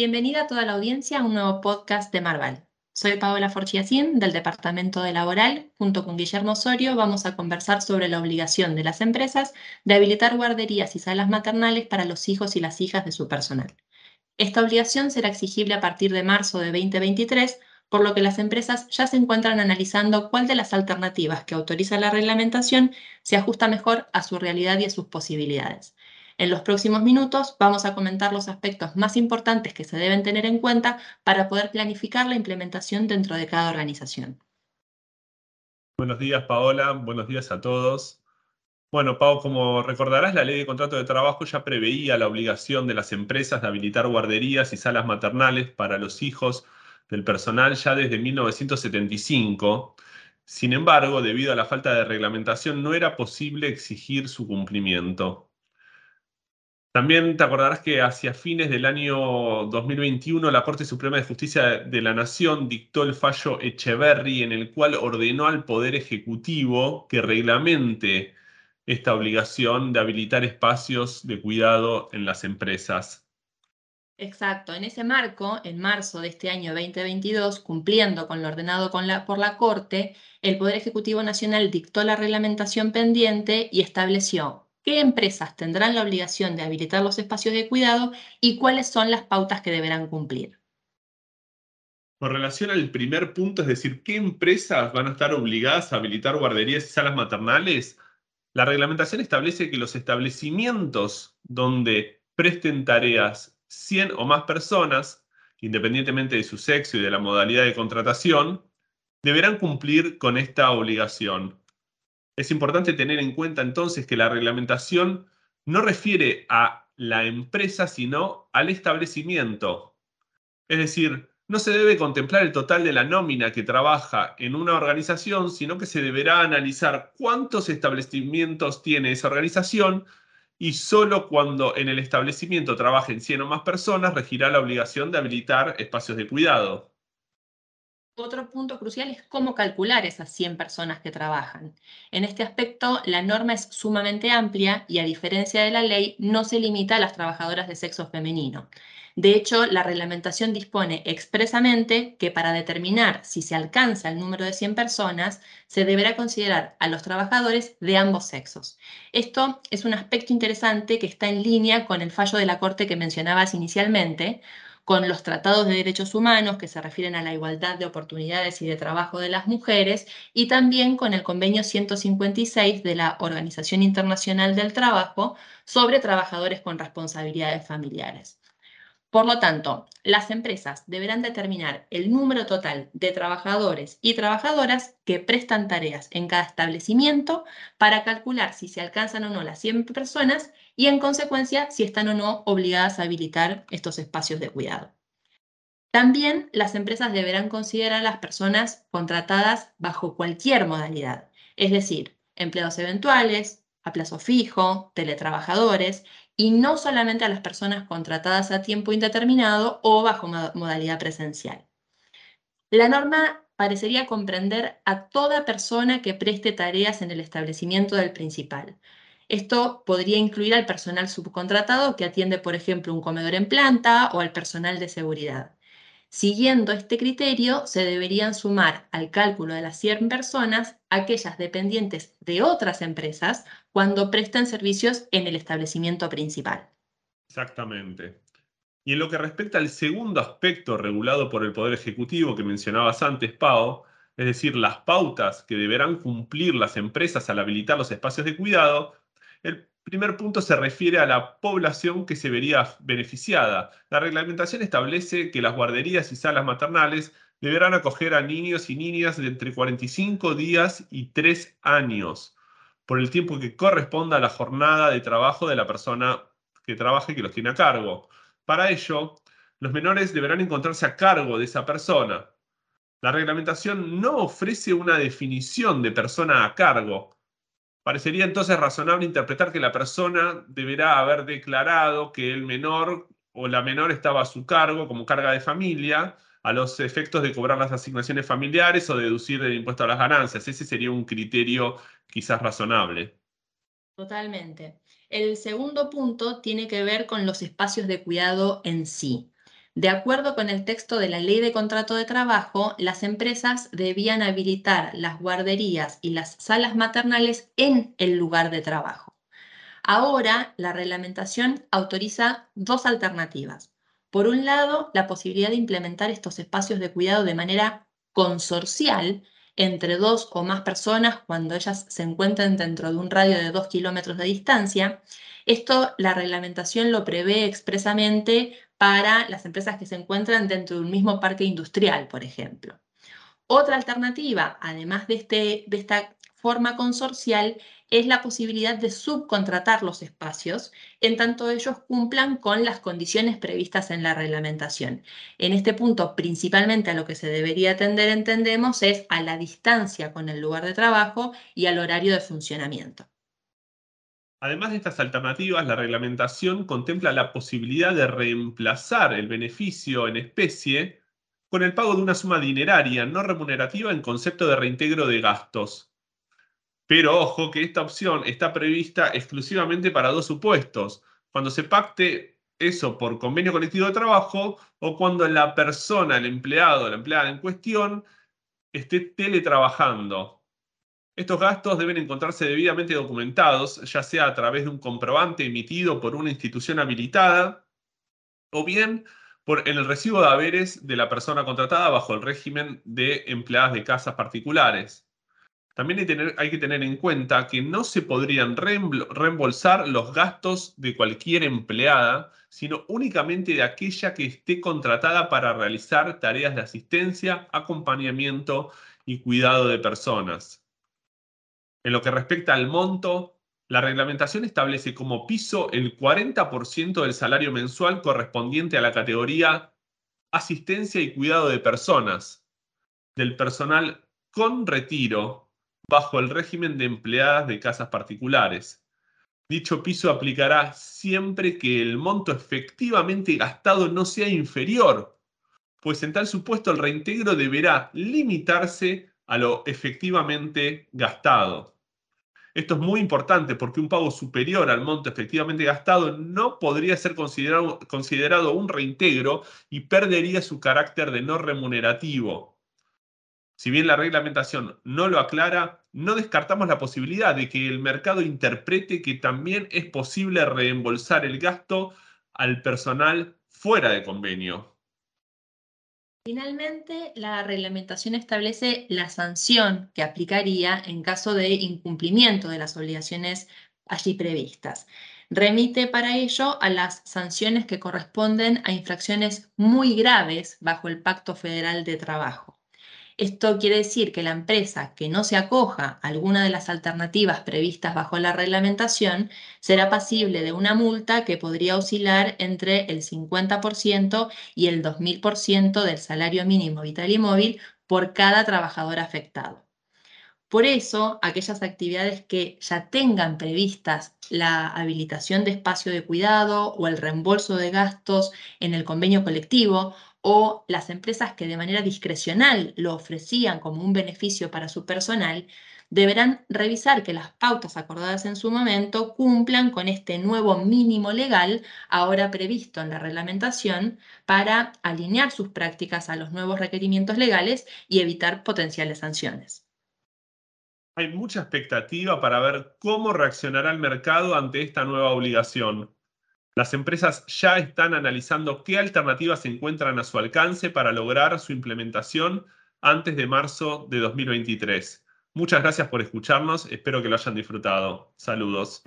Bienvenida a toda la audiencia a un nuevo podcast de Marval. Soy Paola Forchiacín del Departamento de Laboral. Junto con Guillermo Osorio vamos a conversar sobre la obligación de las empresas de habilitar guarderías y salas maternales para los hijos y las hijas de su personal. Esta obligación será exigible a partir de marzo de 2023, por lo que las empresas ya se encuentran analizando cuál de las alternativas que autoriza la reglamentación se ajusta mejor a su realidad y a sus posibilidades. En los próximos minutos vamos a comentar los aspectos más importantes que se deben tener en cuenta para poder planificar la implementación dentro de cada organización. Buenos días, Paola. Buenos días a todos. Bueno, Pau, como recordarás, la ley de contrato de trabajo ya preveía la obligación de las empresas de habilitar guarderías y salas maternales para los hijos del personal ya desde 1975. Sin embargo, debido a la falta de reglamentación, no era posible exigir su cumplimiento. También te acordarás que hacia fines del año 2021 la Corte Suprema de Justicia de la Nación dictó el fallo Echeverry en el cual ordenó al Poder Ejecutivo que reglamente esta obligación de habilitar espacios de cuidado en las empresas. Exacto, en ese marco, en marzo de este año 2022, cumpliendo con lo ordenado por la Corte, el Poder Ejecutivo Nacional dictó la reglamentación pendiente y estableció qué empresas tendrán la obligación de habilitar los espacios de cuidado y cuáles son las pautas que deberán cumplir. Con relación al primer punto, es decir, ¿qué empresas van a estar obligadas a habilitar guarderías y salas maternales? La reglamentación establece que los establecimientos donde presten tareas 100 o más personas, independientemente de su sexo y de la modalidad de contratación, deberán cumplir con esta obligación. Es importante tener en cuenta entonces que la reglamentación no refiere a la empresa, sino al establecimiento. Es decir, no se debe contemplar el total de la nómina que trabaja en una organización, sino que se deberá analizar cuántos establecimientos tiene esa organización y solo cuando en el establecimiento trabajen 100 o más personas regirá la obligación de habilitar espacios de cuidado. Otro punto crucial es cómo calcular esas 100 personas que trabajan. En este aspecto, la norma es sumamente amplia y a diferencia de la ley, no se limita a las trabajadoras de sexo femenino. De hecho, la reglamentación dispone expresamente que para determinar si se alcanza el número de 100 personas, se deberá considerar a los trabajadores de ambos sexos. Esto es un aspecto interesante que está en línea con el fallo de la Corte que mencionabas inicialmente, con los tratados de derechos humanos que se refieren a la igualdad de oportunidades y de trabajo de las mujeres y también con el convenio 156 de la Organización Internacional del Trabajo sobre trabajadores con responsabilidades familiares. Por lo tanto, las empresas deberán determinar el número total de trabajadores y trabajadoras que prestan tareas en cada establecimiento para calcular si se alcanzan o no las 100 personas y en consecuencia si están o no obligadas a habilitar estos espacios de cuidado. También las empresas deberán considerar a las personas contratadas bajo cualquier modalidad, es decir, empleados eventuales, a plazo fijo, teletrabajadores y no solamente a las personas contratadas a tiempo indeterminado o bajo modalidad presencial. La norma parecería comprender a toda persona que preste tareas en el establecimiento del principal. Esto podría incluir al personal subcontratado que atiende, por ejemplo, un comedor en planta o al personal de seguridad. Siguiendo este criterio, se deberían sumar al cálculo de las 100 personas aquellas dependientes de otras empresas cuando prestan servicios en el establecimiento principal. Exactamente. Y en lo que respecta al segundo aspecto regulado por el Poder Ejecutivo que mencionabas antes, Pau, es decir, las pautas que deberán cumplir las empresas al habilitar los espacios de cuidado, el primer punto se refiere a la población que se vería beneficiada. La reglamentación establece que las guarderías y salas maternales deberán acoger a niños y niñas de entre 45 días y 3 años, por el tiempo que corresponda a la jornada de trabajo de la persona que trabaja y que los tiene a cargo. Para ello, los menores deberán encontrarse a cargo de esa persona. La reglamentación no ofrece una definición de persona a cargo, Parecería entonces razonable interpretar que la persona deberá haber declarado que el menor o la menor estaba a su cargo como carga de familia a los efectos de cobrar las asignaciones familiares o deducir el impuesto a las ganancias. Ese sería un criterio quizás razonable. Totalmente. El segundo punto tiene que ver con los espacios de cuidado en sí. De acuerdo con el texto de la ley de contrato de trabajo, las empresas debían habilitar las guarderías y las salas maternales en el lugar de trabajo. Ahora, la reglamentación autoriza dos alternativas. Por un lado, la posibilidad de implementar estos espacios de cuidado de manera consorcial entre dos o más personas cuando ellas se encuentren dentro de un radio de dos kilómetros de distancia. Esto la reglamentación lo prevé expresamente para las empresas que se encuentran dentro de un mismo parque industrial, por ejemplo. Otra alternativa, además de, este, de esta forma consorcial, es la posibilidad de subcontratar los espacios en tanto ellos cumplan con las condiciones previstas en la reglamentación. En este punto, principalmente a lo que se debería atender, entendemos, es a la distancia con el lugar de trabajo y al horario de funcionamiento. Además de estas alternativas, la reglamentación contempla la posibilidad de reemplazar el beneficio en especie con el pago de una suma dineraria no remunerativa en concepto de reintegro de gastos. Pero ojo que esta opción está prevista exclusivamente para dos supuestos. Cuando se pacte eso por convenio colectivo de trabajo o cuando la persona, el empleado, la empleada en cuestión esté teletrabajando. Estos gastos deben encontrarse debidamente documentados, ya sea a través de un comprobante emitido por una institución habilitada o bien por, en el recibo de haberes de la persona contratada bajo el régimen de empleadas de casas particulares. También hay, hay, que tener en cuenta que no se podrían reembolsar los gastos de cualquier empleada, sino únicamente de aquella que esté contratada para realizar tareas de asistencia, acompañamiento y cuidado de personas. En lo que respecta al monto, la reglamentación establece como piso el 40% del salario mensual correspondiente a la categoría asistencia y cuidado de personas del personal con retiro bajo el régimen de empleadas de casas particulares. Dicho piso aplicará siempre que el monto efectivamente gastado no sea inferior, pues en tal supuesto el reintegro deberá limitarse a lo efectivamente gastado. Esto es muy importante porque un pago superior al monto efectivamente gastado no podría ser considerado, considerado un reintegro y perdería su carácter de no remunerativo. Si bien la reglamentación no lo aclara, no descartamos la posibilidad de que el mercado interprete que también es posible reembolsar el gasto al personal fuera de convenio. Finalmente, la reglamentación establece la sanción que aplicaría en caso de incumplimiento de las obligaciones allí previstas. Remite para ello a las sanciones que corresponden a infracciones muy graves bajo el Pacto Federal de Trabajo. Esto quiere decir que la empresa que no se acoja a alguna de las alternativas previstas bajo la reglamentación será pasible de una multa que podría oscilar entre el 50% y el 2000% del salario mínimo vital y móvil por cada trabajador afectado. Por eso, aquellas actividades que ya tengan previstas la habilitación de espacio de cuidado o el reembolso de gastos en el convenio colectivo o las empresas que de manera discrecional lo ofrecían como un beneficio para su personal, deberán revisar que las pautas acordadas en su momento cumplan con este nuevo mínimo legal ahora previsto en la reglamentación para alinear sus prácticas a los nuevos requerimientos legales y evitar potenciales sanciones. Hay mucha expectativa para ver cómo reaccionará el mercado ante esta nueva obligación. Las empresas ya están analizando qué alternativas se encuentran a su alcance para lograr su implementación antes de marzo de 2023. Muchas gracias por escucharnos, espero que lo hayan disfrutado. Saludos.